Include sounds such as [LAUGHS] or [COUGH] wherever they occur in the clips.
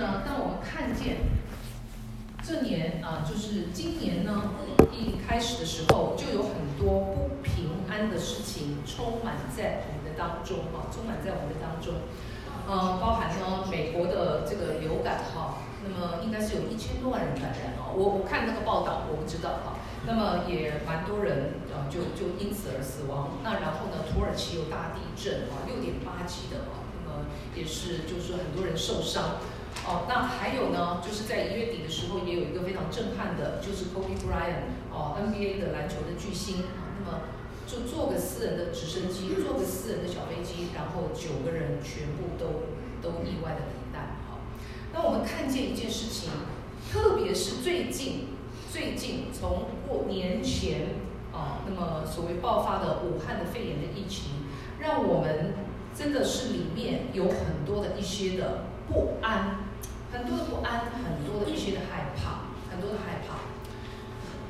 呢，当我们看见这年啊，就是今年呢，一开始的时候，就有很多不平安的事情充满在我们的当中啊，充满在我们的当中。呃，包含呢，美国的这个流感哈，那么应该是有一千多万人感染啊。我我看那个报道，我不知道哈。那么也蛮多人呃，就就因此而死亡。那然后呢，土耳其有大地震啊，六点八级的啊，那么也是就是很多人受伤。哦，那还有呢，就是在一月底的时候，也有一个非常震撼的，就是 Kobe Bryant 哦，NBA 的篮球的巨星，那么就坐个私人的直升机，坐个私人的小飞机，然后九个人全部都都意外的罹难。好，那我们看见一件事情，特别是最近。最近从过年前啊，那么所谓爆发的武汉的肺炎的疫情，让我们真的是里面有很多的一些的不安，很多的不安，很多的一些的害怕，很多的害怕。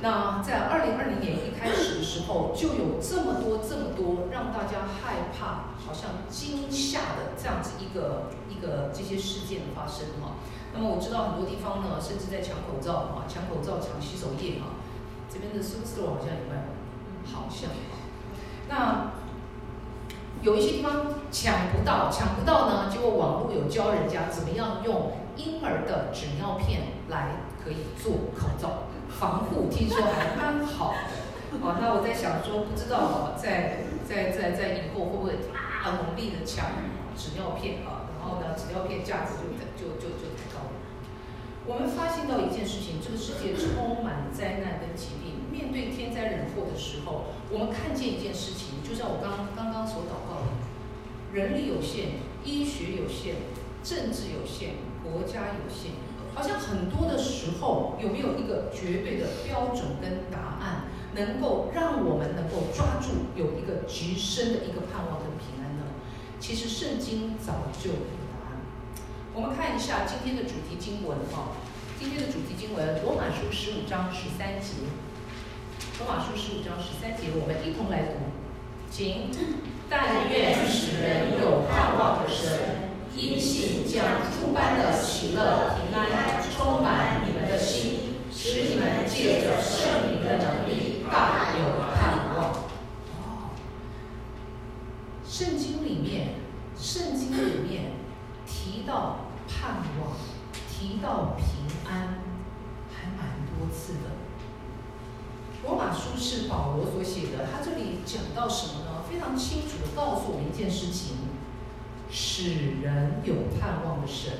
那在二零二零年一开始的时候，就有这么多这么多让大家害怕、好像惊吓的这样子一个一个这些事件的发生哈。那么我知道很多地方呢，甚至在抢口罩啊，抢口罩、抢洗手液啊。这边的苏州好像也卖，好像。那有一些地方抢不到，抢不到呢，结果网络有教人家怎么样用婴儿的纸尿片来可以做口罩防护，听说还蛮好的。啊，那我在想说，不知道啊，在在在在以后会不会大努力的抢纸尿片啊？然后呢，纸尿片价值就就就就。抬高了我们发现到一件事情，这个世界充满灾难跟疾病。面对天灾人祸的时候，我们看见一件事情，就像我刚刚刚所祷告的：人力有限，医学有限，政治有限，国家有限。好像很多的时候，有没有一个绝对的标准跟答案，能够让我们能够抓住有一个极深的一个盼望跟平安呢？其实圣经早就有答案。我们看一下今天的主题经文哈，今天的主题经文《罗马书》十五章十三节，《罗马书》十五章十三节，我们一同来读，请，但愿使人有盼望的神，因信将诸般的喜乐平安充满你们的心，使你们借着圣灵的能力大有盼望。圣经里面，圣经里面。提到盼望，提到平安，还蛮多次的。罗马书是保罗所写的，他这里讲到什么呢？非常清楚的告诉我们一件事情：使人有盼望的神。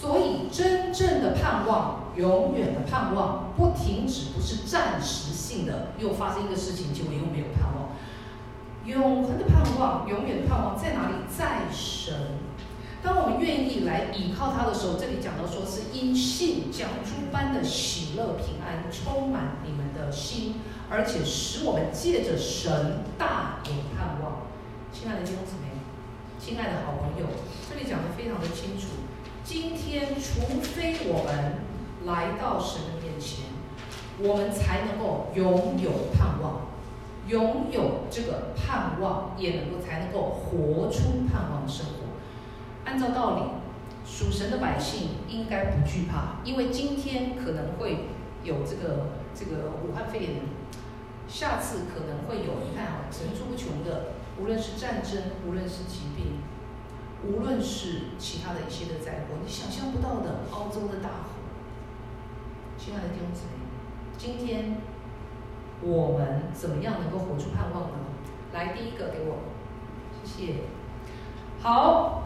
所以，真正的盼望，永远的盼望，不停止，不是暂时性的。又发生一个事情，结果又没有盼望。永恒的盼望，永远的盼望在哪里？在神。当我们愿意来倚靠他的时候，这里讲到说是因信将诸般的喜乐平安充满你们的心，而且使我们借着神大有盼望。亲爱的弟兄姊妹，亲爱的好朋友，这里讲得非常的清楚。今天，除非我们来到神的面前，我们才能够拥有盼望，拥有这个盼望，也能够才能够活出盼望的生活。按照道理，属神的百姓应该不惧怕，因为今天可能会有这个这个武汉肺炎，下次可能会有，你看啊，层出不穷的，无论是战争，无论是疾病，无论是其他的一些的灾祸，你想象不到的，澳洲的大火。亲爱的弟兄姊妹，今天我们怎么样能够活出盼望呢？来，第一个给我，谢谢。好。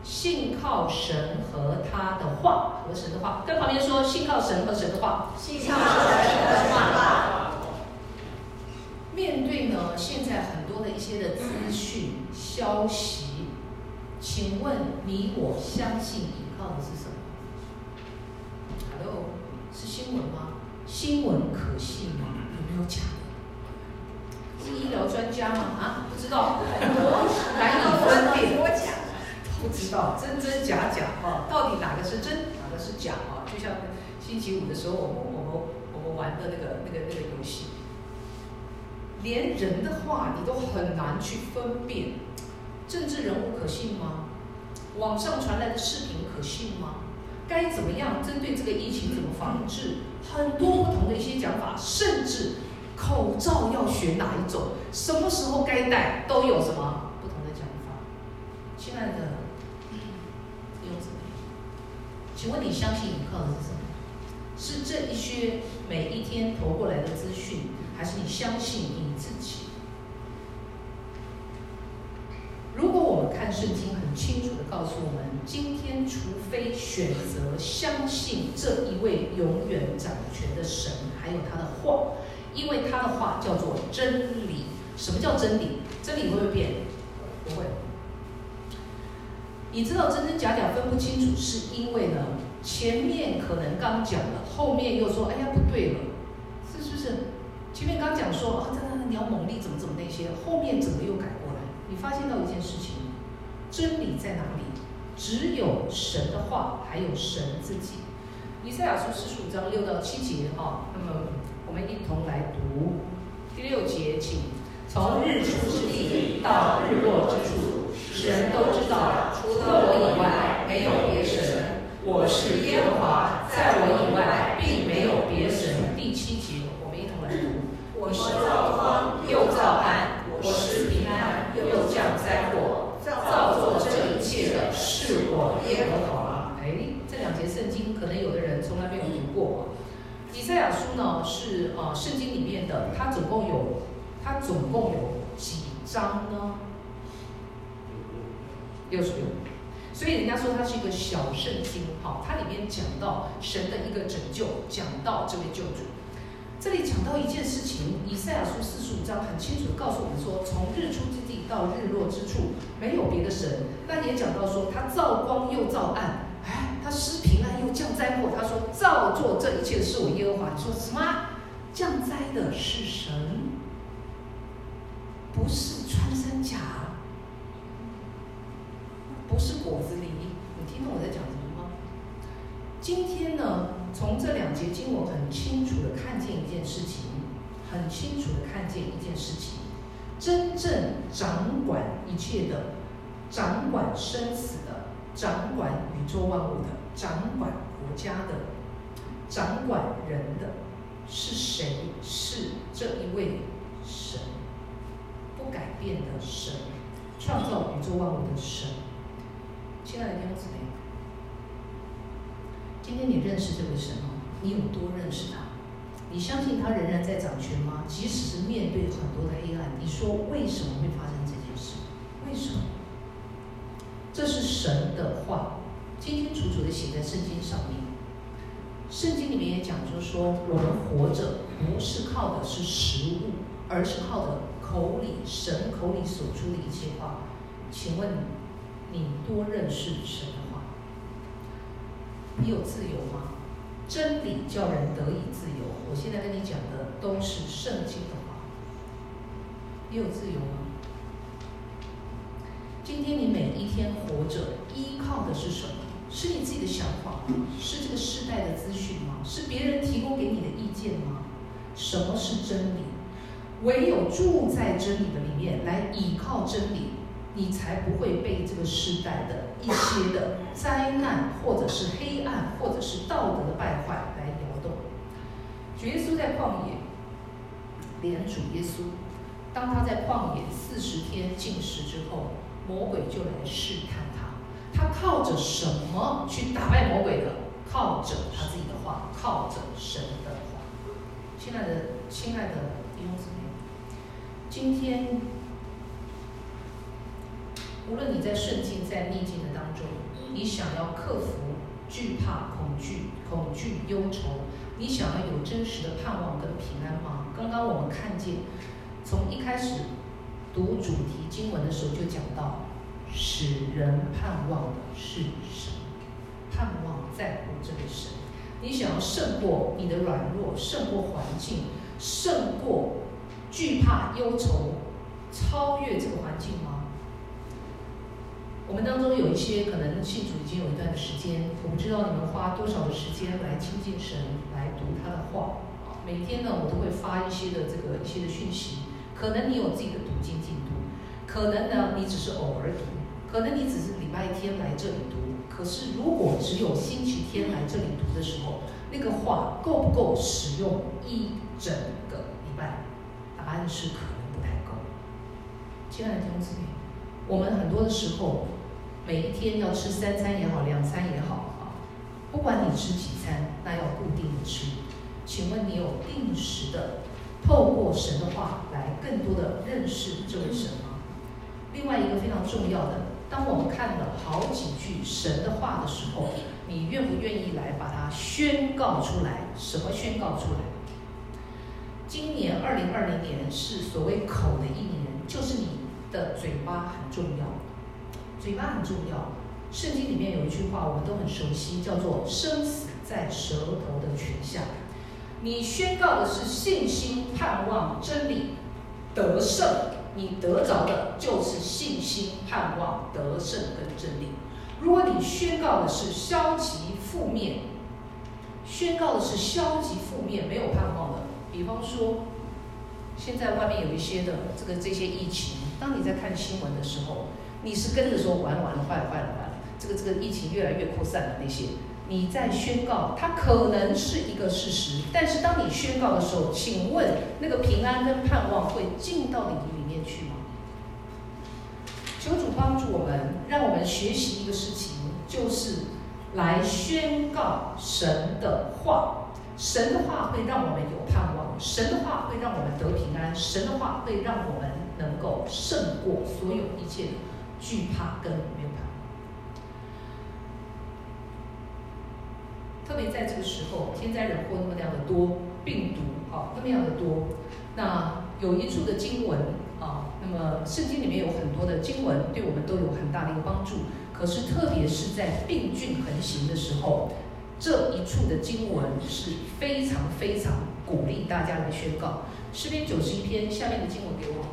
信靠神和他的话，和神的话，跟旁边说，信靠神和神的话，信靠神和神的话。面对呢，现在很多的一些的资讯、消息，请问你我相信依靠的是什么？Hello，是新闻吗？新闻可信吗？有没有假的？是医疗专家吗？啊，不知道，难以分辨。不知道真真假假啊，到底哪个是真，哪个是假啊？就像星期五的时候，我们我们我们玩的那个那个那个游戏，连人的话你都很难去分辨，政治人物可信吗？网上传来的视频可信吗？该怎么样针对这个疫情怎么防治，很多不同的一些讲法，甚至口罩要选哪一种，什么时候该戴，都有什么不同的讲法。亲爱的弟兄姊妹，请问你相信依靠的是什么？是这一些每一天投过来的资讯，还是你相信你自己？如果我们看圣经，很清楚的告诉我们，今天除非选择相信这一位永远掌权的神，还有他的话，因为他的话叫做真理。什么叫真理？真理会不会变？不会。你知道真真假假分不清楚，是因为呢，前面可能刚讲了，后面又说，哎呀不对了，是不是？前面刚讲说啊，这那鸟猛力怎么怎么那些，后面怎么又改过来？你发现到一件事情，真理在哪里？只有神的话，还有神自己。以赛亚书四十五章六到七节啊，那么我们一同来读第六节，请从日出之地到日落之处，使人都知道，除了我以外，没有别神。我是耶和华，在我以外，并没有别神。第七节，我们一同来读：我是造光，又造暗。我是平安，又降灾祸，造作这一切的是我耶和华。哎，这两节圣经可能有的人从来没有读过。以赛亚书呢是啊圣经里面的，它总共有它总共有几章呢？六十六。所以人家说它是一个小圣经，好，它里面讲到神的一个拯救，讲到这位救主。这里讲到一件事情，以赛亚书四十五章很清楚地告诉我们说，从日出之地到日落之处，没有别的神。那也讲到说，他造光又造暗，哎，他施平安又降灾祸。他说造作这一切的是我耶和华。你说什么？降灾的是神，不是穿山甲，不是果子狸。你听懂我在讲什么吗？今天呢？从这两节经文很清楚的看见一件事情，很清楚的看见一件事情，真正掌管一切的、掌管生死的、掌管宇宙万物的、掌管国家的、掌管人的，是谁？是这一位神，不改变的神，创造宇宙万物的神。亲爱的弟兄姊妹。今天你认识这位神吗？你有多认识他？你相信他仍然在掌权吗？即使是面对很多的黑暗，你说为什么会发生这件事？为什么？这是神的话，清清楚楚的写在圣经上面。圣经里面也讲，就说我们活着不是靠的是食物，而是靠的口里神口里所出的一切话。请问你多认识神的话？你有自由吗？真理叫人得以自由。我现在跟你讲的都是圣经的话。你有自由吗？今天你每一天活着，依靠的是什么？是你自己的想法吗？是这个世代的资讯吗？是别人提供给你的意见吗？什么是真理？唯有住在真理的里面，来依靠真理。你才不会被这个时代的一些的灾难，或者是黑暗，或者是道德败坏来摇动。主耶稣在旷野，连主耶稣，当他在旷野四十天禁食之后，魔鬼就来试探他。他靠着什么去打败魔鬼的？靠着他自己的话，靠着神的话。亲爱的，亲爱的弟兄姊妹，今天。无论你在顺境，在逆境的当中，你想要克服惧怕、恐惧、恐惧、忧愁，你想要有真实的盼望跟平安吗？刚刚我们看见，从一开始读主题经文的时候就讲到，使人盼望的是神，盼望在乎这个神。你想要胜过你的软弱，胜过环境，胜过惧怕、忧愁，超越这个环境吗？我们当中有一些可能信主已经有一段的时间，我不知道你们花多少的时间来亲近神，来读他的话。每天呢，我都会发一些的这个一些的讯息。可能你有自己的读经进度，可能呢你只是偶尔读，可能你只是礼拜天来这里读，可是如果只有星期天来这里读的时候，那个话够不够使用一整个礼拜？答案是可能不太够。亲爱的弟兄姊妹，我们很多的时候，每一天要吃三餐也好，两餐也好啊，不管你吃几餐，那要固定的吃。请问你有定时的透过神的话来更多的认识这位神吗？另外一个非常重要的，当我们看了好几句神的话的时候，你愿不愿意来把它宣告出来？什么宣告出来？今年二零二零年是所谓口的一年，就是你的嘴巴很重要，嘴巴很重要。圣经里面有一句话我们都很熟悉，叫做“生死在舌头的权下”。你宣告的是信心、盼望、真理、得胜，你得着的就是信心、盼望、得胜跟真理。如果你宣告的是消极、负面，宣告的是消极、负面，没有盼望的，比方说，现在外面有一些的这个这些疫情，当你在看新闻的时候，你是跟着说完完了、坏了、坏了、坏了，这个这个疫情越来越扩散的那些。你在宣告，它可能是一个事实，但是当你宣告的时候，请问那个平安跟盼望会进到你的里面去吗？求主帮助我们，让我们学习一个事情，就是来宣告神的话。神的话会让我们有盼望，神的话会让我们得平安，神的话会让我们能够胜过所有一切的惧怕跟没有。特别在这个时候，天灾人祸那么样的多，病毒啊那么样的多，那有一处的经文啊，那么圣经里面有很多的经文，对我们都有很大的一个帮助。可是特别是在病菌横行的时候，这一处的经文是非常非常鼓励大家来宣告。诗篇九十一篇下面的经文给我？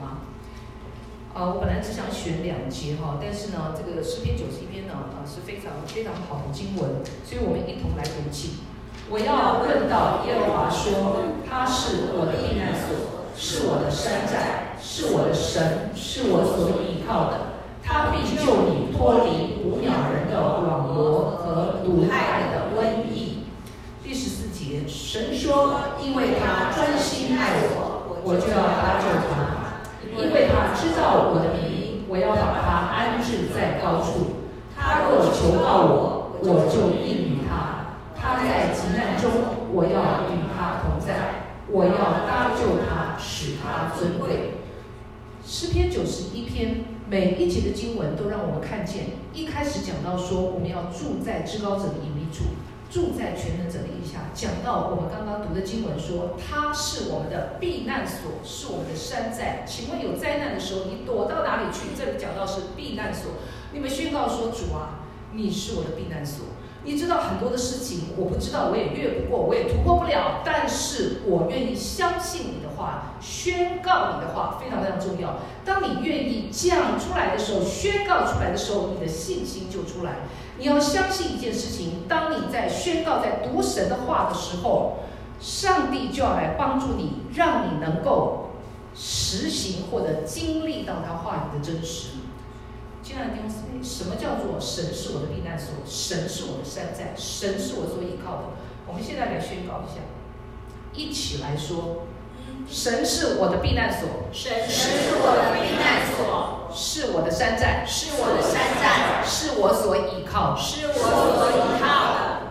啊，我本来只想选两节哈，但是呢，这个诗篇九十一篇呢，啊是非常非常好的经文，所以我们一同来读起。我要问到耶和华说，他是我的避难所，是我的山寨，是我的神，是我所依靠的。他必救你脱离捕鸟人的网罗和毒害的瘟疫。第十四节，神说，因为他专心爱我，我就要搭救他。因为他知道我的名，我要把他安置在高处。他若求告我，我就应允他。他在急难中，我要与他同在。我要搭救他，使他尊贵。诗篇九十一篇每一节的经文都让我们看见，一开始讲到说，我们要住在至高者的隐秘处。住在全能者的荫下，讲到我们刚刚读的经文说，他是我们的避难所，是我们的山寨。请问有灾难的时候，你躲到哪里去？这里讲到是避难所，你们宣告说，主啊，你是我的避难所。你知道很多的事情，我不知道，我也越不过，我也突破不了。但是我愿意相信你的话，宣告你的话非常非常重要。当你愿意讲出来的时候，宣告出来的时候，你的信心就出来。你要相信一件事情：当你在宣告、在读神的话的时候，上帝就要来帮助你，让你能够实行或者经历到他话语的真实。亲爱的弟兄姊妹，什么叫做神是我的避难所？神是我的山寨，神是我所依靠的。我们现在来宣告一下，一起来说：神是我的避难所，神是我的避难所，是我的山寨，是我的山寨，是我所依靠，是我所依靠的。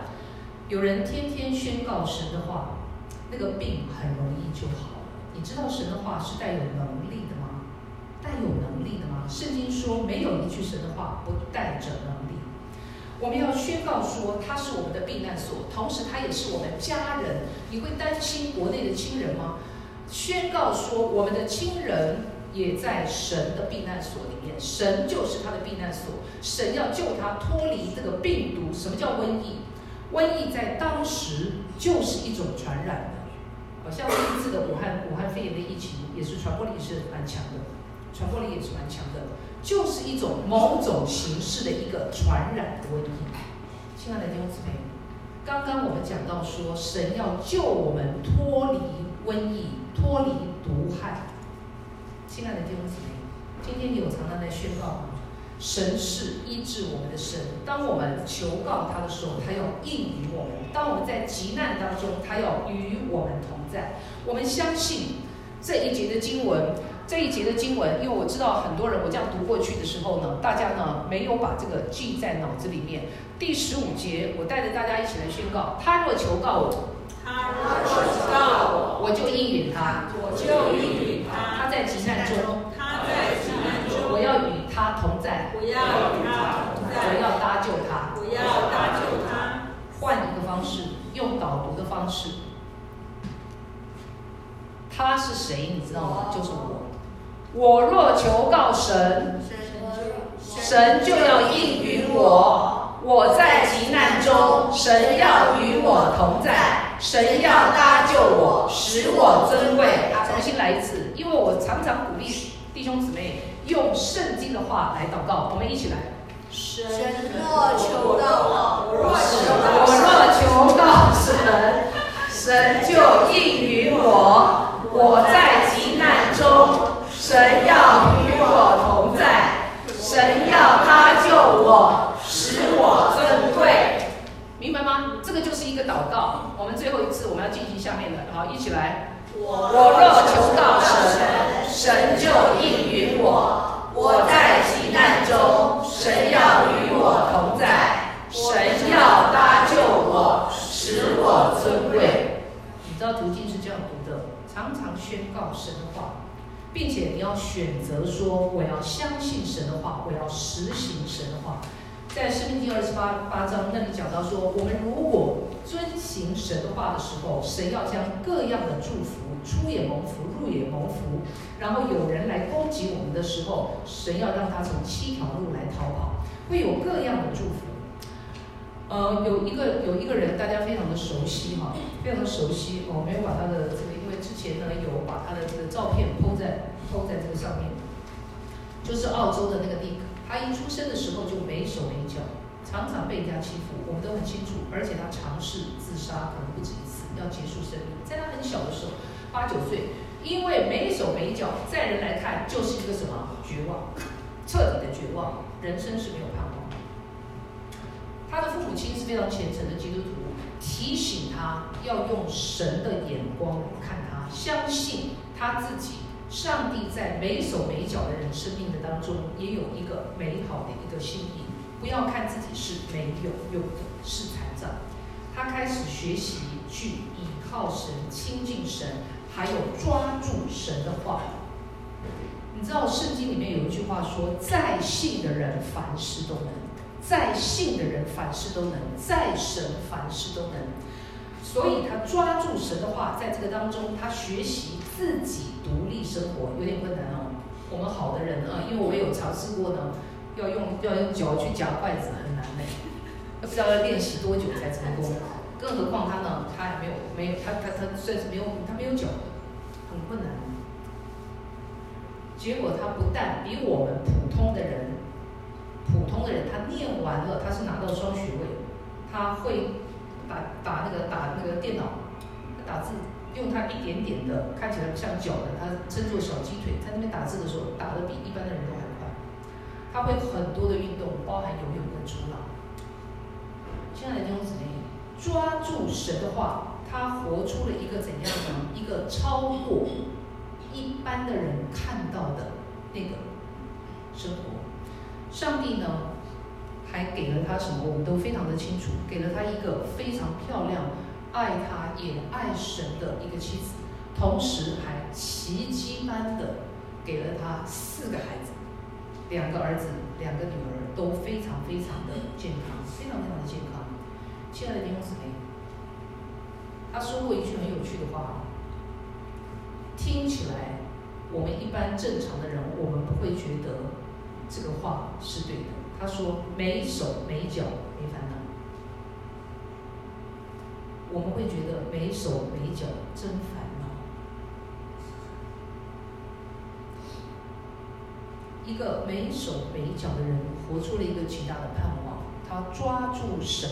有人天天宣告神的话，那个病很容易就好了。你知道神的话是带有能力的吗？带有能力的吗？圣经说，没有一句神的话不带着能力。我们要宣告说，他是我们的避难所，同时他也是我们家人。你会担心国内的亲人吗？宣告说，我们的亲人也在神的避难所里面，神就是他的避难所，神要救他脱离这个病毒。什么叫瘟疫？瘟疫在当时就是一种传染的，好像这一次的武汉武汉肺炎的疫情也是传播力是蛮强的。传播力也是蛮强的，就是一种某种形式的一个传染的瘟疫。亲爱的弟兄姊妹，刚刚我们讲到说，神要救我们脱离瘟疫，脱离毒害。亲爱的弟兄姊妹，今天你有常常在宣告吗？神是医治我们的神。当我们求告他的时候，他要应允我们；当我们在急难当中，他要与我们同在。我们相信这一节的经文，这一节的经文，因为我知道很多人，我这样读过去的时候呢，大家呢没有把这个记在脑子里面。第十五节，我带着大家一起来宣告：他若求告我，他若求告我，我就应允他，我就应允他。他在急难中，他在急难中，我要与他同在，我要与他同在，我要搭救他，我要搭救他。换一个方式，用导读的方式。他是谁？你知道吗？就是我。我若求告神，神就要应允我。我在急难中，神要与我同在，神要搭救我，使我尊贵。啊，重新来一次，因为我常常鼓励弟兄姊妹用圣经的话来祷告，我们一起来。神若求告我，我若求告神，神就应允我。我在急难中，神要与我同在，神要搭救我。使我尊贵，明白吗？这个就是一个祷告。我们最后一次，我们要进行下面的，好，一起来。我若求告神，神就应允我。我在急难中，神要与我同在，神要搭救我，使我尊贵。你知道途径是这样读的，常常宣告神的话，并且你要选择说，我要相信神的话，我要实行神的话。在《申命第》二十八八章那里讲到说，我们如果遵行神的话的时候，神要将各样的祝福，出也蒙福，入也蒙福。然后有人来攻击我们的时候，神要让他从七条路来逃跑，会有各样的祝福。呃，有一个有一个人，大家非常的熟悉哈，非常的熟悉。我没有把他的这个，因为之前呢有把他的这个照片 po 在 po 在这个上面，就是澳洲的那个 Nick，。他一出生的时候就没手没脚，常常被人家欺负，我们都很清楚。而且他尝试自杀，可能不止一次，要结束生命。在他很小的时候，八九岁，因为没手没脚，在人来看就是一个什么绝望，彻底的绝望，人生是没有盼望的。他的父母亲是非常虔诚的基督徒，提醒他要用神的眼光看他，相信他自己。上帝在没手没脚的人生命的当中，也有一个美好的一个心意。不要看自己是没有用的，是残障。他开始学习去倚靠神、亲近神，还有抓住神的话。你知道圣经里面有一句话说：“在信的人凡事都能，在信的人凡事都能，在神凡事都能。”所以他抓住神的话，在这个当中，他学习自己独立生活有点困难哦。我们好的人啊，因为我也有尝试过呢，要用要用脚去夹筷子很难嘞，不知道要练习多久才成功。更何况他呢，他还没有没有他他他算是没有他没有脚的，很困难。结果他不但比我们普通的人，普通的人他念完了，他是拿到双学位，他会。打打那个打那个电脑，打字用他一点点的看起来不像脚的，他称作小鸡腿，在那边打字的时候打得比一般的人都还快。他会很多的运动，包含游泳跟冲浪。亲爱的弟兄姊妹，抓住神的话，他活出了一个怎样的？一个超过一般的人看到的那个生活。上帝呢？还给了他什么？我们都非常的清楚，给了他一个非常漂亮、爱他也爱神的一个妻子，同时还奇迹般的给了他四个孩子，两个儿子，两个女儿，都非常非常的健康，非常非常的健康。亲爱的弟兄姊妹，他说过一句很有趣的话，听起来我们一般正常的人，我们不会觉得这个话是对的。他说：“没手没脚没烦恼，我们会觉得没手没脚真烦恼。一个没手没脚的人，活出了一个极大的盼望。他抓住神，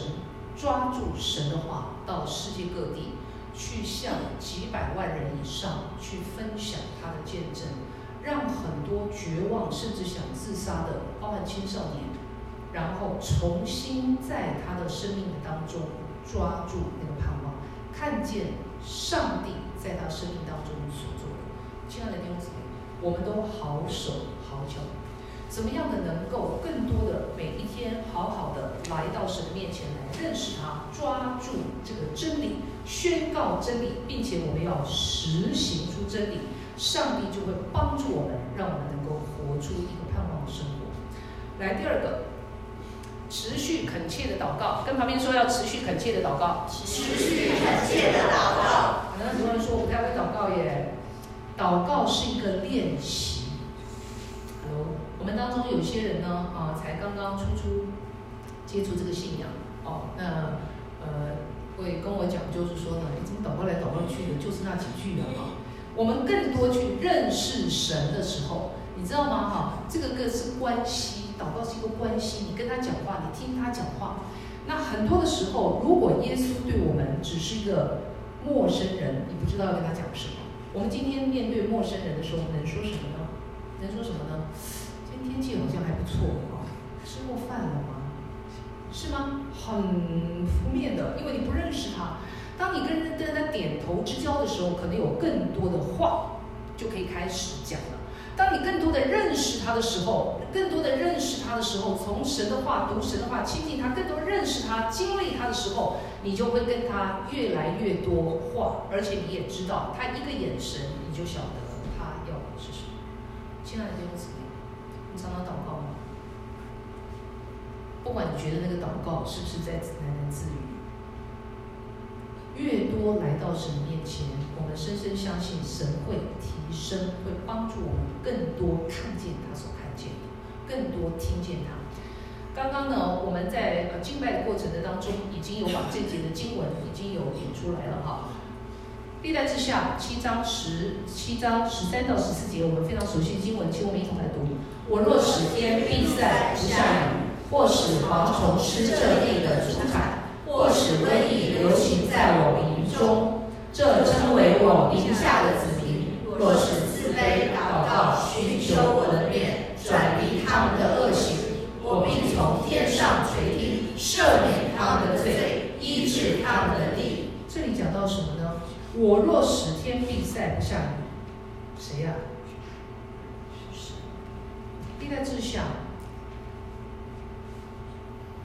抓住神的话，到世界各地去向几百万人以上去分享他的见证，让很多绝望甚至想自杀的。”包含青少年，然后重新在他的生命当中抓住那个盼望，看见上帝在他生命当中所做的。亲爱的弟兄姊妹，我们都好手好脚，怎么样的能够更多的每一天好好的来到神面前来认识他，抓住这个真理，宣告真理，并且我们要实行出真理。上帝就会帮助我们，让我们能够活出一个盼望的生活。来，第二个，持续恳切的祷告，跟旁边说要持续恳切的祷告。持续恳切的祷告。可能很多人说我不太会祷告耶，祷告是一个练习。Hello，我们当中有些人呢，啊，才刚刚初初接触这个信仰，哦，那呃，会跟我讲，就是说呢，你怎么祷告来祷告去的，就是那几句啊，哈。我们更多去认识神的时候，你知道吗？哈，这个个是关系，祷告是一个关系。你跟他讲话，你听他讲话。那很多的时候，如果耶稣对我们只是一个陌生人，你不知道要跟他讲什么。我们今天面对陌生人的时候，能说什么呢？能说什么呢？今天天气好像还不错啊，吃过饭了吗？是吗？很负面的，因为你不认识他。点头之交的时候，可能有更多的话就可以开始讲了。当你更多的认识他的时候，更多的认识他的时候，从神的话读神的话，亲近他，更多认识他，经历他的时候，你就会跟他越来越多话，而且你也知道他一个眼神，你就晓得他要的是什么。亲爱的弟兄姊妹，你常常祷告吗？不管你觉得那个祷告是不是在喃喃自语。越多来到神面前，我们深深相信神会提升，会帮助我们更多看见他所看见的，更多听见他。刚刚呢，我们在呃敬拜的过程的当中，已经有把这节的经文已经有点出来了哈。历代志下七章十七章十三到十四节，我们非常熟悉的经文，请我们一同来读：我若使天闭塞不下雨，或使蝗虫吃这地的出产。或使瘟疫流行在我民中，这称为我名下的子民。若是自卑祷告，寻求我的面，转离他们的恶行，我必从天上垂听，赦免他们的罪，医治他们的地。这里讲到什么呢？我若使天闭塞不下雨，谁呀、啊？历代志下，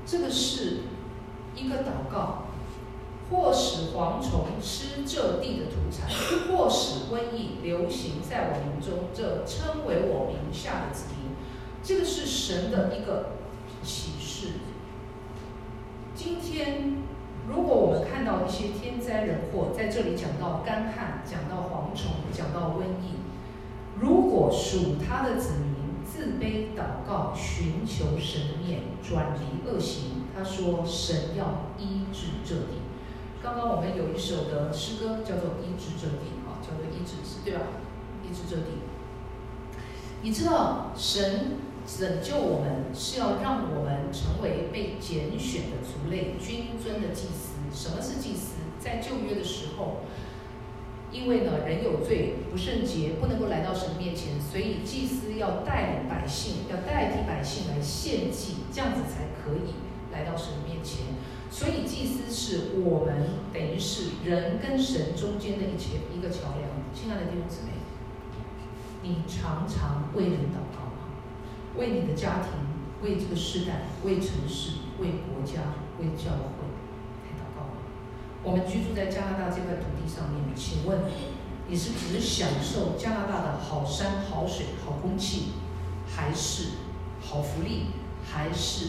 这个是。一个祷告，或使蝗虫吃这地的土产，[LAUGHS] 或使瘟疫流行在我民中，这称为我名下的子民。这个是神的一个启示。今天，如果我们看到一些天灾人祸，在这里讲到干旱，讲到蝗虫，讲到瘟疫，如果属他的子民自卑祷告，寻求神的面，转离恶行。他说：“神要医治这地。刚刚我们有一首的诗歌叫做《医治这地》啊，叫做《医治》，对吧？医治这地。你知道，神拯救我们是要让我们成为被拣选的族类、君尊的祭司。什么是祭司？在旧约的时候，因为呢，人有罪，不圣洁，不能够来到神面前，所以祭司要带领百姓，要代替百姓来献祭，这样子才可以。”来到神面前，所以祭司是我们等于是人跟神中间的一桥一个桥梁。亲爱的弟兄姊妹，你常常为人祷告吗？为你的家庭，为这个世代，为城市，为国家，为教会来祷告吗？我们居住在加拿大这块土地上面，请问你是只享受加拿大的好山好水好空气，还是好福利，还是？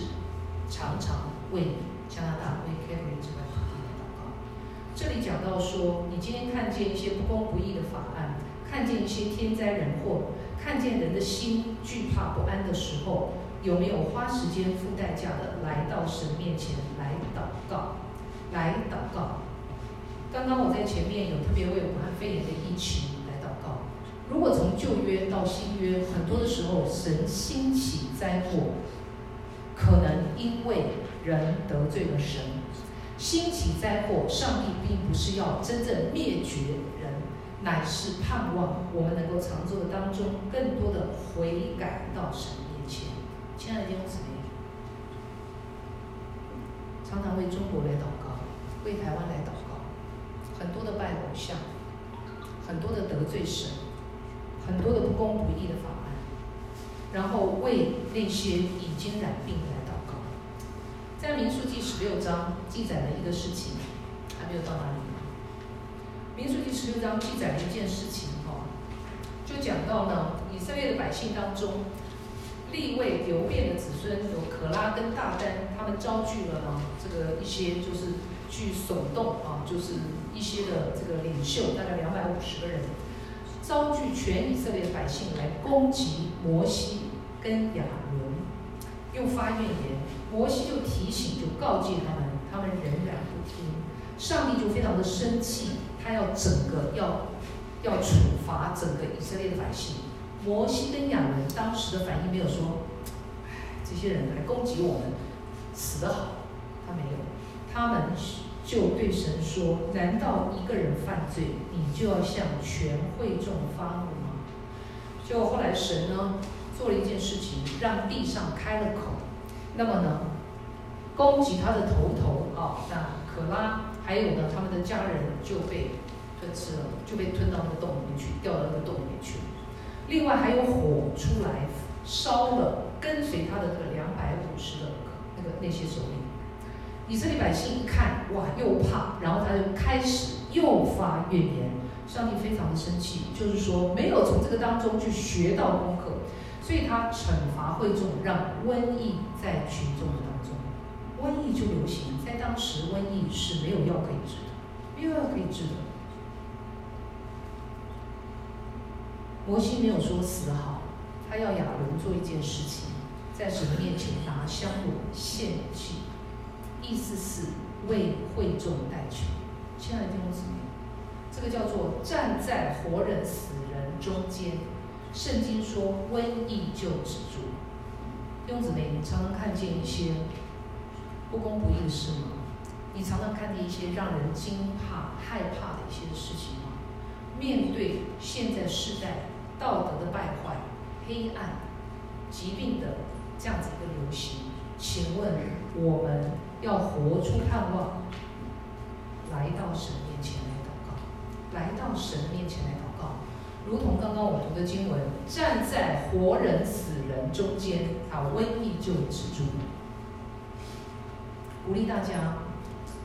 常常为加拿大、为 Calgary 这块土地来祷告。这里讲到说，你今天看见一些不公不义的法案，看见一些天灾人祸，看见人的心惧怕不安的时候，有没有花时间付代价的来到神面前来祷告？来祷告。刚刚我在前面有特别为武汉肺炎的疫情来祷告。如果从旧约到新约，很多的时候神兴起灾祸。可能因为人得罪了神，兴起灾祸，上帝并不是要真正灭绝人，乃是盼望我们能够常住的当中，更多的悔改到神面前。亲爱的弟兄姊妹，常常为中国来祷告，为台湾来祷告，很多的拜偶像，很多的得罪神，很多的不公不义的法，然后为那些已经染病的来祷告。在民数记十六章记载了一个事情，还没有到哪里呢？民数记十六章记载了一件事情，哈，就讲到呢，以色列的百姓当中。立位流便的子孙有可拉跟大丹，他们招聚了呢，这个一些就是去耸动啊，就是一些的这个领袖，大概两百五十个人，招聚全以色列百姓来攻击摩西跟亚伦，又发怨言。摩西就提醒，就告诫他们，他们仍然不听，上帝就非常的生气，他要整个要要处罚整个以色列的百姓。摩西跟亚伦当时的反应没有说：“哎，这些人来攻击我们，死得好。”他没有，他们是就对神说：“难道一个人犯罪，你就要向全会众发怒吗？”就后来神呢做了一件事情，让地上开了口，那么呢攻击他的头头啊，那可拉还有呢他们的家人就被吞吃了，就被吞到那个洞里面去，掉到那个洞里面去。另外还有火出来烧了跟随他的这两百五十的那个那些首领，以色列百姓一看，哇，又怕，然后他就开始又发怨言，上帝非常的生气，就是说没有从这个当中去学到功课，所以他惩罚会众，让瘟疫在群众的当中，瘟疫就流行，在当时瘟疫是没有药可以治的，没有药可以治的。摩西没有说死好，他要亚伦做一件事情，在神面前拿香炉献祭，意思是为会众代求。亲爱的弟兄姊妹，这个叫做站在活人死人中间，圣经说瘟疫就止住。弟兄姊妹，你常常看见一些不公不义的事吗？你常常看见一些让人惊怕、害怕的一些事情吗？面对现在世代。道德的败坏、黑暗、疾病的这样子一个流行，请问我们要活出盼望，来到神面前来祷告，来到神面前来祷告，如同刚刚我读的经文，站在活人死人中间，啊，瘟疫就止住。鼓励大家，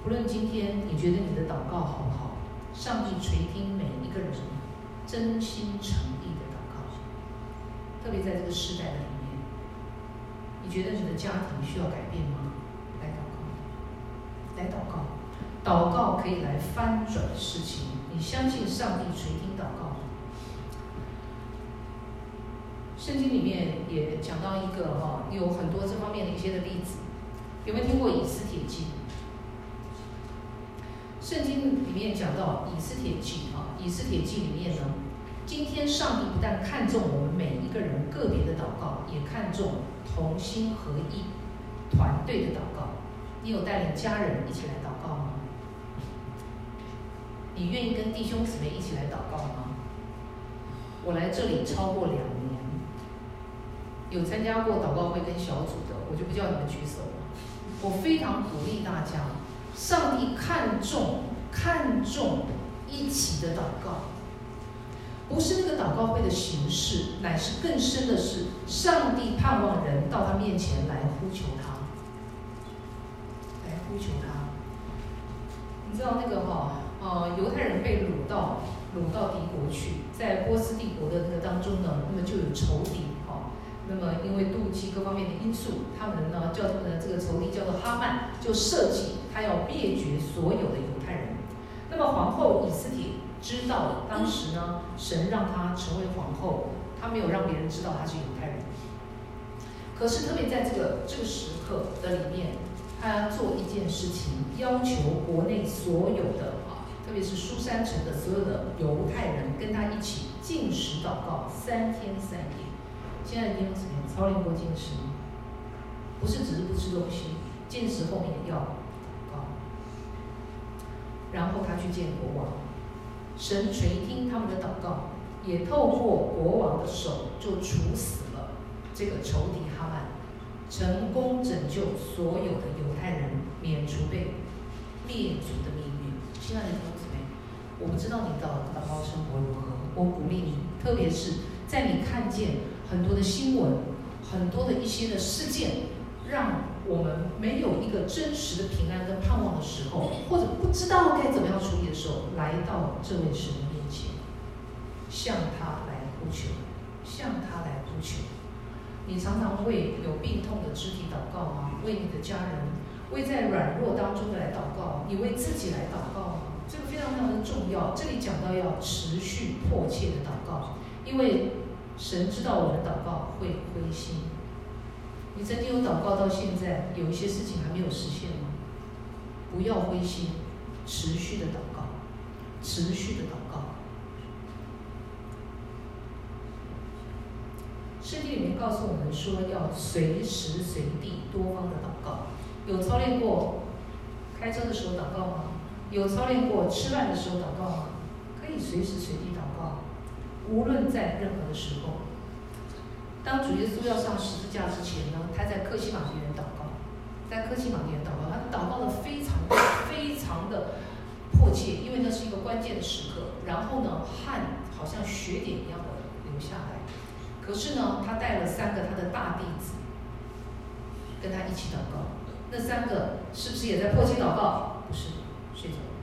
不论今天你觉得你的祷告好不好，上帝垂听每一个人真心诚意的祷告。特别在这个时代的里，你觉得你的家庭需要改变吗？来祷告，来祷告，祷告可以来翻转事情。你相信上帝垂听祷告？圣经里面也讲到一个哈，有很多这方面的一些的例子。有没有听过以斯帖记？圣经里面讲到以斯帖记啊，以斯帖记里面呢？今天上帝不但看重我们每一个人个别的祷告，也看重同心合一、团队的祷告。你有带领家人一起来祷告吗？你愿意跟弟兄姊妹一起来祷告吗？我来这里超过两年，有参加过祷告会跟小组的，我就不叫你们举手了。我非常鼓励大家，上帝看重看重一起的祷告。不是那个祷告会的形式，乃是更深的是，上帝盼望人到他面前来呼求他，来呼求他。你知道那个哈，呃，犹太人被掳到掳到敌国去，在波斯帝国的那个当中呢，那么就有仇敌哈，那么因为妒忌各方面的因素，他们呢叫他们的这个仇敌叫做哈曼，就设计他要灭绝所有的犹太人。那么皇后以斯帖。知道了，当时呢，神让她成为皇后，她没有让别人知道她是犹太人。可是特别在这个这个时刻的里面，她要做一件事情，要求国内所有的啊，特别是苏珊城的所有的犹太人跟她一起禁食祷告三天三夜。现在你有什么操练过禁食吗？不是只是不吃东西，禁食后面要祷告。然后他去见国王。神垂听他们的祷告，也透过国王的手就处死了这个仇敌哈曼。成功拯救所有的犹太人免除被灭族的命运。亲爱的弟兄姊妹，我不知道你的祷告生活如何，我鼓励你，特别是在你看见很多的新闻、很多的一些的事件，让我们没有一个真实的平安跟盼望的时候，或者不知道该怎么样处理的时候，来到这位神的面前，向他来呼求，向他来呼求。你常常为有病痛的肢体祷告吗？为你的家人，为在软弱当中的来祷告？你为自己来祷告吗？这个非常非常的重要。这里讲到要持续迫切的祷告，因为神知道我们祷告会灰心。你曾经有祷告到现在，有一些事情还没有实现吗？不要灰心，持续的祷告，持续的祷告。圣经里面告诉我们说，要随时随地多方的祷告。有操练过开车的时候祷告吗？有操练过吃饭的时候祷告吗？可以随时随地祷告，无论在任何的时候。当主耶稣要上十字架之前呢，他在客西马尼园祷告，在客西马尼园祷告，他祷告的非常非常的迫切，因为那是一个关键的时刻。然后呢，汗好像血点一样的流下来。可是呢，他带了三个他的大弟子，跟他一起祷告。那三个是不是也在迫切祷告？不是，睡着了。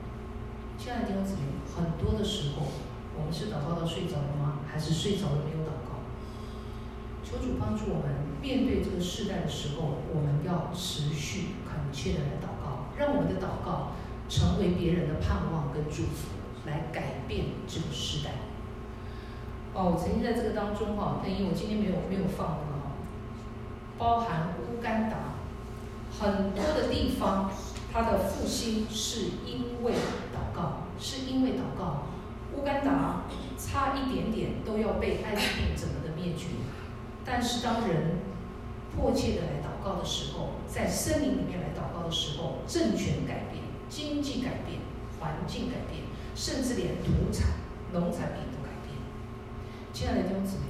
亲爱的弟兄姊妹，很多的时候，我们是祷告到睡着了吗？还是睡着了没有祷？求主帮助我们，面对这个世代的时候，我们要持续恳切的来祷告，让我们的祷告成为别人的盼望跟祝福，来改变这个世代。哦，我曾经在这个当中哈，因为我今天没有没有放那个哈，包含乌干达很多的地方，它的复兴是因为祷告，是因为祷告。乌干达差一点点都要被艾滋病整个的灭绝，但是当人迫切的来祷告的时候，在森林里面来祷告的时候，政权改变，经济改变，环境改变，甚至连土产、农产品都改变。亲爱的弟兄姊妹，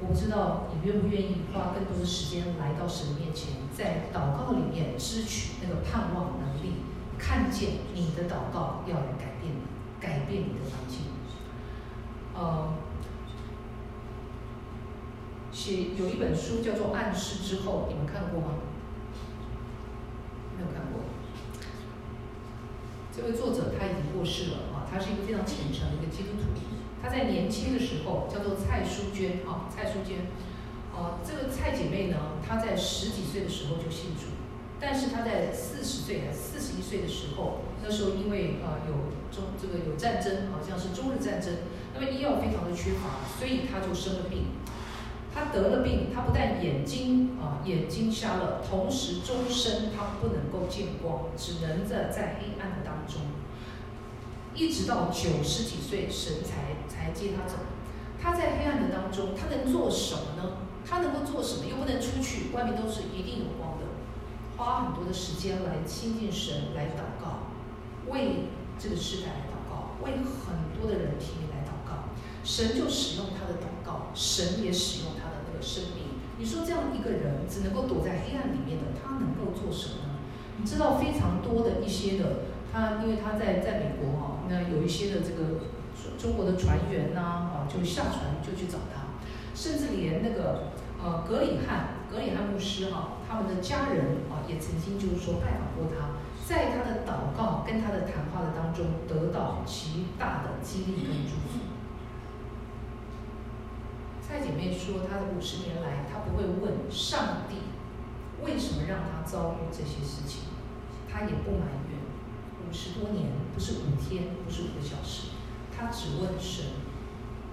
我不知道你愿不愿意花更多的时间来到神面前，在祷告里面支取那个盼望能力，看见你的祷告要来改变，改变你的环境。呃，写有一本书叫做《暗示之后》，你们看过吗？没有看过。这位作者他已经过世了啊，他是一个非常虔诚的一个基督徒。他在年轻的时候叫做蔡淑娟啊，蔡淑娟，啊，这个蔡姐妹呢，她在十几岁的时候就信主，但是她在四十岁还是四十一岁的时候，那时候因为呃有中这个有战争，好像是中日战争，那么医药非常的缺乏，所以她就生了病。他得了病，他不但眼睛啊眼睛瞎了，同时终身他不能够见光，只能在在黑暗的当中。一直到九十几岁，神才才接他走。他在黑暗的当中，他能做什么呢？他能够做什么？又不能出去，外面都是一定有光的。花很多的时间来亲近神，来祷告，为这个世代来祷告，为很多的人提来。神就使用他的祷告，神也使用他的那个生命。你说这样一个人只能够躲在黑暗里面的，他能够做什么呢？你知道非常多的一些的。他因为他在在美国哈，那有一些的这个中国的船员呐啊，就下船就去找他，甚至连那个呃格里汉格里汉牧师哈，他们的家人啊也曾经就是说拜访过他，在他的祷告跟他的谈话的当中得到极大的激励跟祝福。蔡姐妹说，她的五十年来，她不会问上帝为什么让她遭遇这些事情，她也不埋怨。五十多年，不是五天，不是五个小时，她只问神：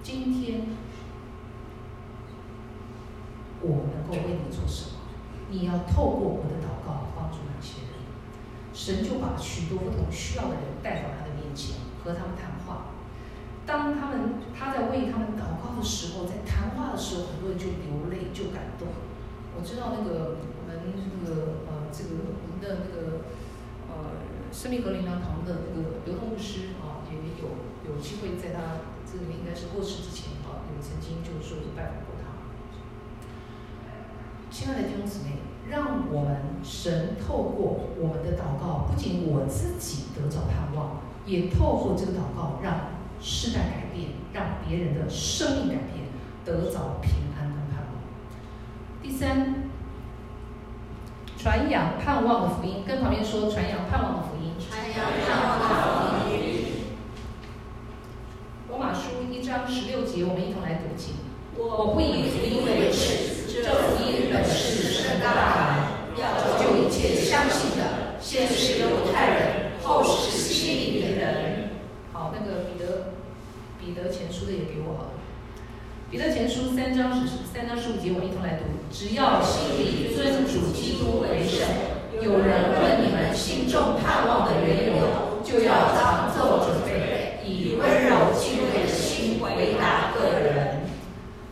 今天我能够为你做什么？你要透过我的祷告帮助那些人。神就把许多不同需要的人带到他的面前，和他们谈。当他们他在为他们祷告的时候，在谈话的时候，很多人就流泪，就感动。我知道那个我们那个呃，这个我们的那个呃。生命和灵粮堂的那个刘同牧师啊，也有有机会在他这里面应该是过世之前啊，有曾经就说有拜访过他。亲爱的弟兄姊妹，让我们神透过我们的祷告，不仅我自己得着盼望，也透过这个祷告，让世代改变，让别人的生命改变，得着平安跟盼望。第三，传扬盼望的福音，跟旁边说，传扬盼望的福音。传扬盼望的福音。罗马书一章十六节，我们一同来读经。我不以福音为耻，这福音本是神的大能，要救一切相信的，先是犹太人，后是希利尼人。好，那个彼得，彼得前书的也给我好了。彼得前书三章十三章十五节，我们一同来读。只要心里尊主基督为神，有人问你们心中盼望的缘由，就要常做准备，以温柔敬畏的心回答个人。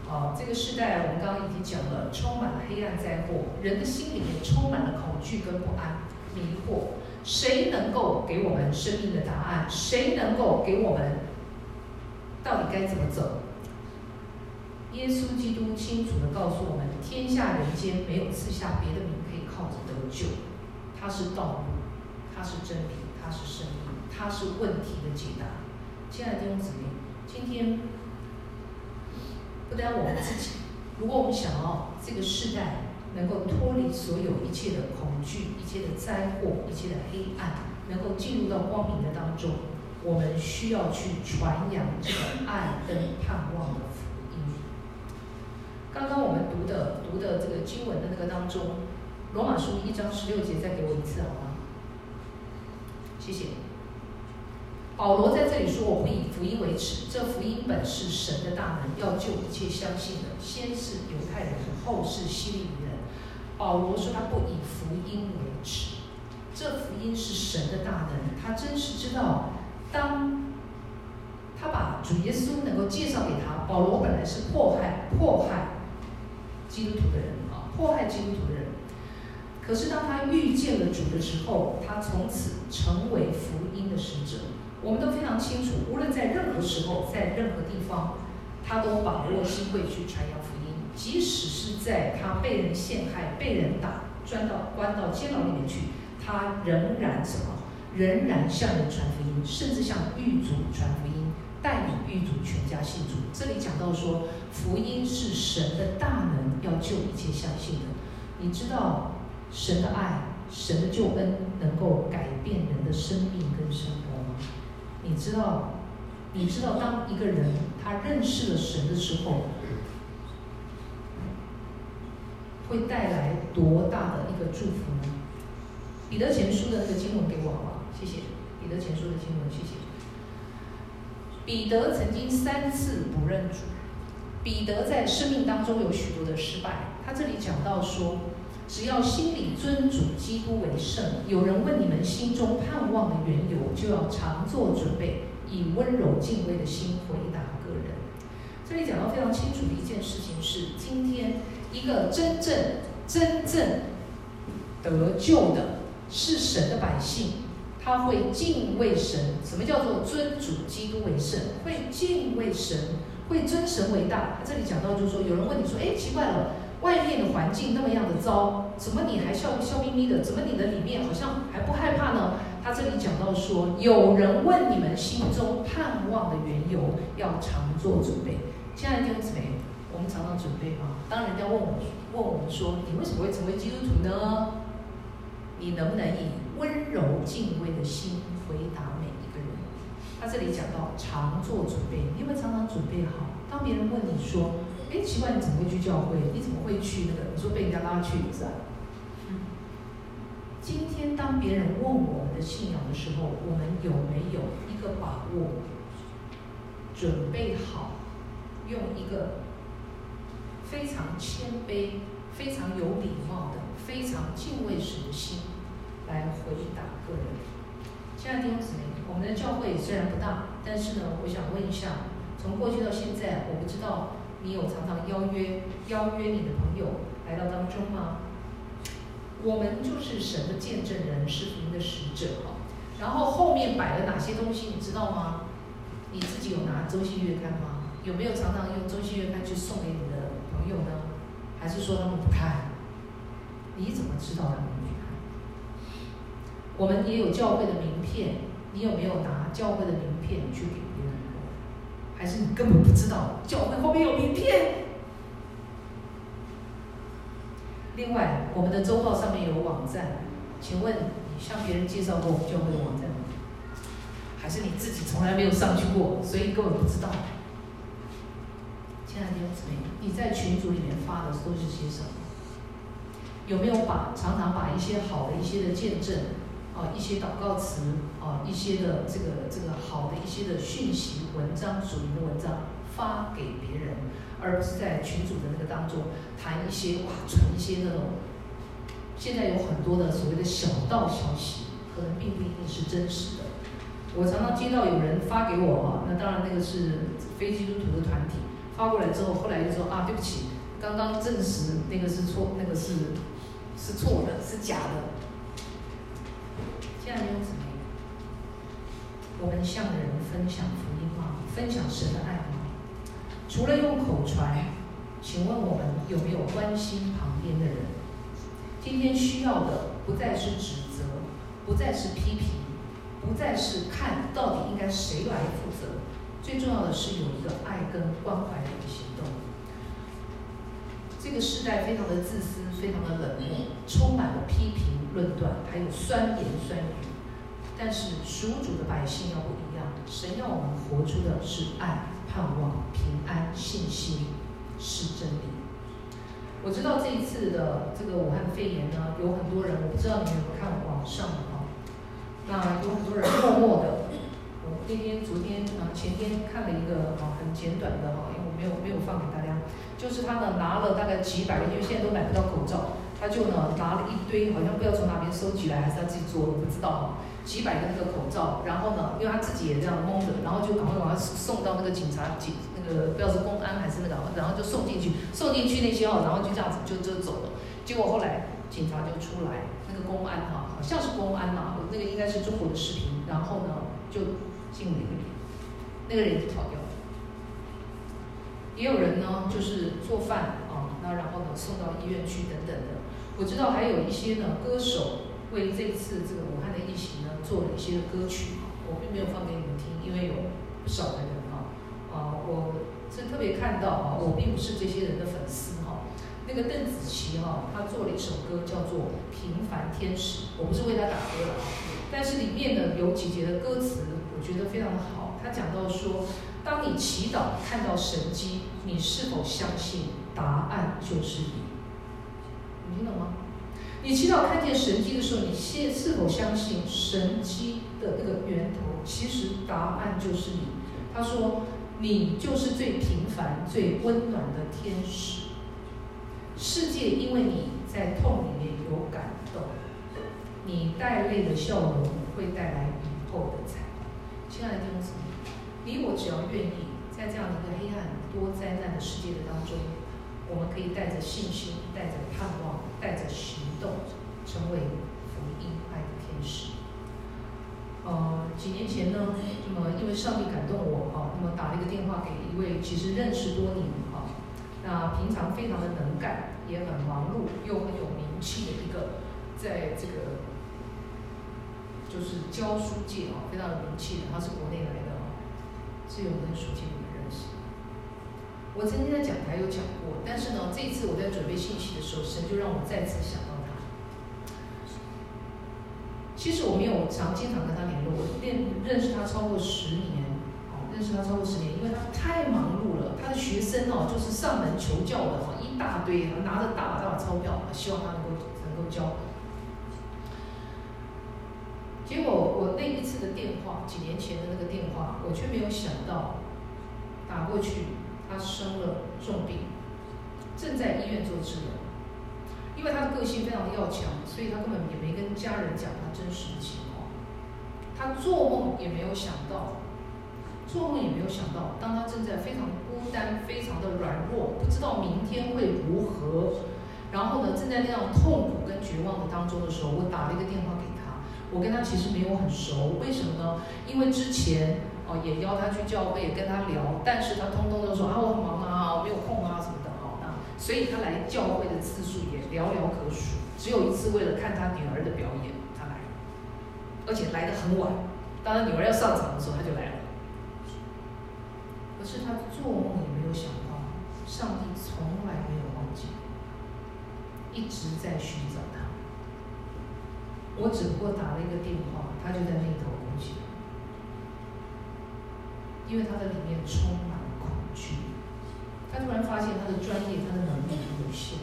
好，这个时代我们刚刚已经讲了，充满了黑暗灾祸，人的心里面充满了恐惧跟不安、迷惑。谁能够给我们生命的答案？谁能够给我们到底该怎么走？耶稣基督清楚的告诉我们：天下人间没有赐下别的名可以靠着得救。他是道路，他是真理，他是生命，他是问题的解答。亲爱的弟兄姊妹，今天不单我们自己，[LAUGHS] 如果我们想要这个世代，能够脱离所有一切的恐惧、一切的灾祸、一切的黑暗，能够进入到光明的当中，我们需要去传扬这个爱跟盼望的福音。刚刚我们读的读的这个经文的那个当中，《罗马书》一章十六节，再给我一次好吗？谢谢。保罗在这里说：“我不以福音为耻，这福音本是神的大能，要救一切相信的，先是犹太人，后是希利尼人。”保罗说他不以福音为耻，这福音是神的大能。他真是知道，当他把主耶稣能够介绍给他，保罗本来是迫害迫害基督徒的人啊，迫害基督徒的人。可是当他遇见了主的时候，他从此成为福音的使者。我们都非常清楚，无论在任何时候，在任何地方，他都把握机会去传扬福音。即使是在他被人陷害、被人打、钻到关到监牢里面去，他仍然什么？仍然向人传福音，甚至向狱卒传福音，带领狱卒全家信主。这里讲到说，福音是神的大能，要救一切相信的。你知道神的爱、神的救恩能够改变人的生命跟生活吗？你知道？你知道当一个人他认识了神的时候，会带来多大的一个祝福呢？彼得前书的那个经文给我好不好？谢谢。彼得前书的经文，谢谢。彼得曾经三次不认主，彼得在生命当中有许多的失败。他这里讲到说，只要心里尊主基督为圣，有人问你们心中盼望的缘由，就要常做准备，以温柔敬畏的心回答个人。这里讲到非常清楚的一件事情是，今天。一个真正、真正得救的是神的百姓，他会敬畏神。什么叫做尊主基督为圣？会敬畏神，会尊神为大。这里讲到就是说，有人问你说：“哎，奇怪了，外面的环境那么样的糟，怎么你还笑笑眯眯的？怎么你的里面好像还不害怕呢？”他这里讲到说，有人问你们心中盼望的缘由，要常做准备。亲爱的弟兄姊妹。我们常常准备吗？当人家问我问我们说，你为什么会成为基督徒呢？你能不能以温柔敬畏的心回答每一个人？他这里讲到常做准备，你有没有常常准备好？当别人问你说，哎，奇怪，你怎么会去教会？你怎么会去那个？你说被人家拉去是吧？嗯。今天当别人问我们的信仰的时候，我们有没有一个把握？准备好，用一个。非常谦卑、非常有礼貌的、非常敬畏神的心来回答个人。亲爱的弟兄姊妹，我们的教会虽然不大，但是呢，我想问一下，从过去到现在，我不知道你有常常邀约邀约你的朋友来到当中吗？我们就是神的见证人，是福音的使者哈。然后后面摆了哪些东西，你知道吗？你自己有拿周信月刊吗？有没有常常用周信月刊去送给你的？朋友呢，还是说他们不看？你怎么知道的？我们也有教会的名片，你有没有拿教会的名片去给别人过？还是你根本不知道教会后面有名片？另外，我们的周报上面有网站，请问你向别人介绍过我们教会的网站吗？还是你自己从来没有上去过，所以根本不知道？亲爱的弟兄姊妹，你在群组里面发的都是些什么？有没有把常常把一些好的一些的见证啊，一些祷告词啊，一些的这个这个好的一些的讯息文章属灵的文章发给别人，而不是在群组的那个当中谈一些哇，传一些那种现在有很多的所谓的小道消息，可能并不一定是真实的。我常常接到有人发给我啊，那当然那个是非基督徒的团体。发过来之后，后来就说啊，对不起，刚刚证实那个是错，那个是是错的，是假的。亲爱的弟兄姊妹，我们向人分享福音吗？分享神的爱吗？除了用口传，请问我们有没有关心旁边的人？今天需要的不再是指责，不再是批评，不再是看到底应该谁来负责。最重要的是有一个爱跟关怀的一个行动。这个时代非常的自私，非常的冷漠，充满了批评、论断，还有酸言酸语。但是属主的百姓要不一样，神要我们活出的是爱、盼望、平安、信心，是真理。我知道这一次的这个武汉肺炎呢，有很多人，我不知道你们有没有看网上的哈，那有很多人默默的。[COUGHS] 我那天、昨天啊、前天看了一个啊很简短的哈，因为我没有没有放给大家，就是他呢拿了大概几百，因为现在都买不到口罩，他就呢拿了一堆，好像不知道从哪边收集来，还是他自己做的，不知道，几百个那个口罩，然后呢，因为他自己也这样蒙着，然后就赶快把他送到那个警察警那个不知道是公安还是那个，然后就送进去，送进去那些哦，然后就这样子就就走了，结果后来警察就出来，那个公安哈，好像是公安嘛，那个应该是中国的视频，然后呢就。进了一个脸，那个人就跑掉了。也有人呢，就是做饭啊，那然后呢送到医院去等等的。我知道还有一些呢歌手为这次这个武汉的疫情呢做了一些歌曲，我并没有放给你们听，因为有不少的人哈啊，我是特别看到啊，我并不是这些人的粉丝哈。那个邓紫棋哈，她做了一首歌叫做《平凡天使》，我不是为她打歌的啊，但是里面呢有几节的歌词。我觉得非常的好。他讲到说，当你祈祷看到神迹，你是否相信答案就是你？你听懂吗？你祈祷看见神迹的时候，你现是否相信神迹的那个源头？其实答案就是你。他说，你就是最平凡、最温暖的天使。世界因为你在痛里面有感动，你带泪的笑容会带来以后的彩。亲爱的弟兄姊妹，你我只要愿意，在这样一个黑暗、多灾难的世界的当中，我们可以带着信心、带着盼望、带着行动，成为福音爱的天使。呃，几年前呢，那么因为上帝感动我哈，那么打了一个电话给一位其实认识多年哈，那平常非常的能干，也很忙碌，又很有名气的一个，在这个。就是教书界啊，非常有名气的，他是国内来的啊，是有跟书记。我曾经在讲台有讲过，但是呢，这一次我在准备信息的时候，神就让我再次想到他。其实我没有常经常跟他联络，我认认识他超过十年，哦，认识他超过十年，因为他太忙碌了，他的学生哦，就是上门求教的哈，一大堆，拿着大把大把钞票，希望他能够能够教。结果我那一次的电话，几年前的那个电话，我却没有想到打过去，他生了重病，正在医院做治疗。因为他的个性非常的要强，所以他根本也没跟家人讲他真实的情况。他做梦也没有想到，做梦也没有想到，当他正在非常孤单、非常的软弱，不知道明天会如何，然后呢，正在那样痛苦跟绝望的当中的时候，我打了一个电话给他。我跟他其实没有很熟，为什么呢？因为之前哦也邀他去教会，跟他聊，但是他通通都说啊我很忙啊，我没有空啊什么的哈。那所以他来教会的次数也寥寥可数。只有一次为了看他女儿的表演，他来，而且来的很晚。当他女儿要上场的时候，他就来了。可是他做梦也没有想到，上帝从来没有忘记，一直在寻找他。我只不过打了一个电话，他就在那头，因为他的里面充满了恐惧。他突然发现他的专业，他的能力很有限。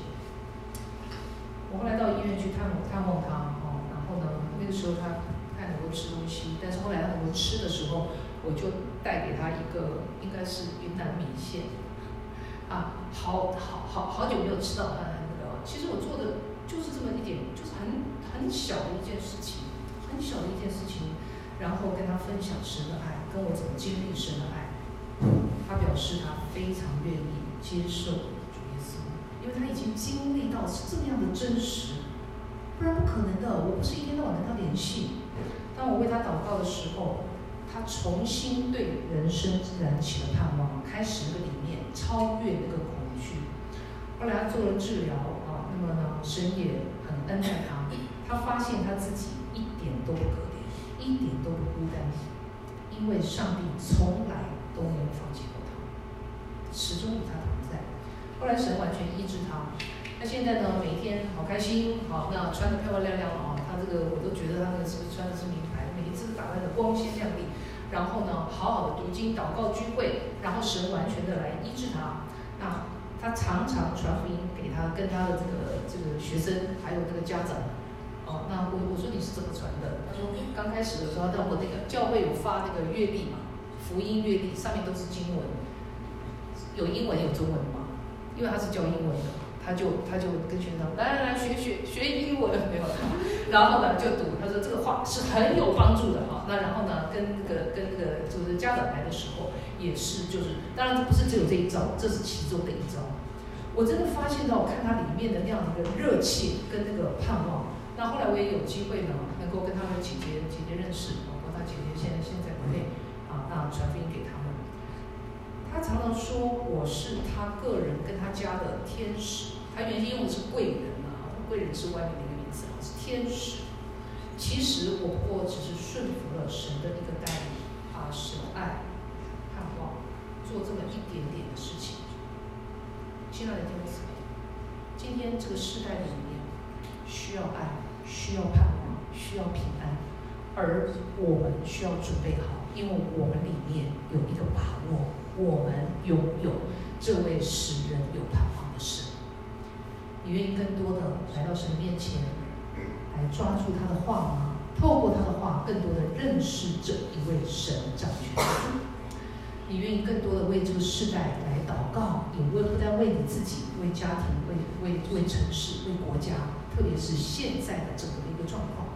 我后来到医院去探探望他，哦，然后呢，那个时候他他能够吃东西，但是后来他能够吃的时候，我就带给他一个应该是云南米线，啊，好好好好久没有吃到他的那个，其实我做的就是这么一点，就是很很小的一件事情，很小的一件事情，然后跟他分享神的爱，跟我怎么经历神的爱，他表示他非常愿意。接受主耶稣，因为他已经经历到是这么样的真实，不然不可能的。我不是一天到晚跟他联系。当我为他祷告的时候，他重新对人生燃起了盼望，开始那个理念，超越那个恐惧。后来他做了治疗啊，那么呢，神也很恩待他。他发现他自己一点都不可怜，一点都不孤单，因为上帝从来都没有放弃过他，始终与他同在。后来神完全医治他，那现在呢？每天好开心，好，那穿得漂漂亮亮啊！他这个我都觉得他那个是不是穿的是名牌？每一次打扮的光鲜亮丽，然后呢，好好的读经、祷告、聚会，然后神完全的来医治他。那他常常传福音给他跟他的这个这个学生，还有这个家长。哦，那我我说你是怎么传的？他说刚开始的时候，到我那个教会有发那个月历嘛，福音月历上面都是经文，有英文有中文嘛。因为他是教英文的，他就他就跟学生来来来学学学英文 [LAUGHS] 没有，然后呢就读，他说这个话是很有帮助的哈。那然后呢跟那个跟那个就是家长来的时候也是就是，当然这不是只有这一招，这是其中的一招。我真的发现到我看他里面的那样的一个热切跟那个盼望。那后来我也有机会呢，能够跟他的姐姐姐姐认识，包括他姐姐现在现在国内啊，那传福音给他们。他常常说我是他个人跟他家的天使，他原先用的是贵人啊，贵人是外面的一个名字啊，是天使。其实我不过只是顺服了神的一个带领，啊，神爱、盼望，做这么一点点的事情。亲爱的弟兄姊妹，今天这个时代里面需要爱，需要盼望，需要平安，而我们需要准备好，因为我们里面有一个把握。我们拥有这位使人有盼望的神，你愿意更多的来到神面前，来抓住他的话吗？透过他的话，更多的认识这一位神掌权者。你愿意更多的为这个世代来祷告，也为不但为你自己，为家庭，为为为城市，为国家，特别是现在的整个一个状况。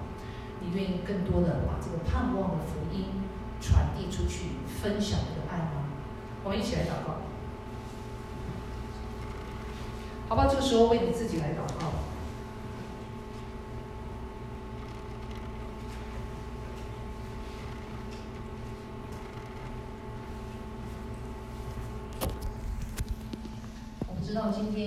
你愿意更多的把这个盼望的福音传递出去，分享这个爱吗？我们一起来祷告，好吧？这个时候为你自己来祷告。我不知道今天。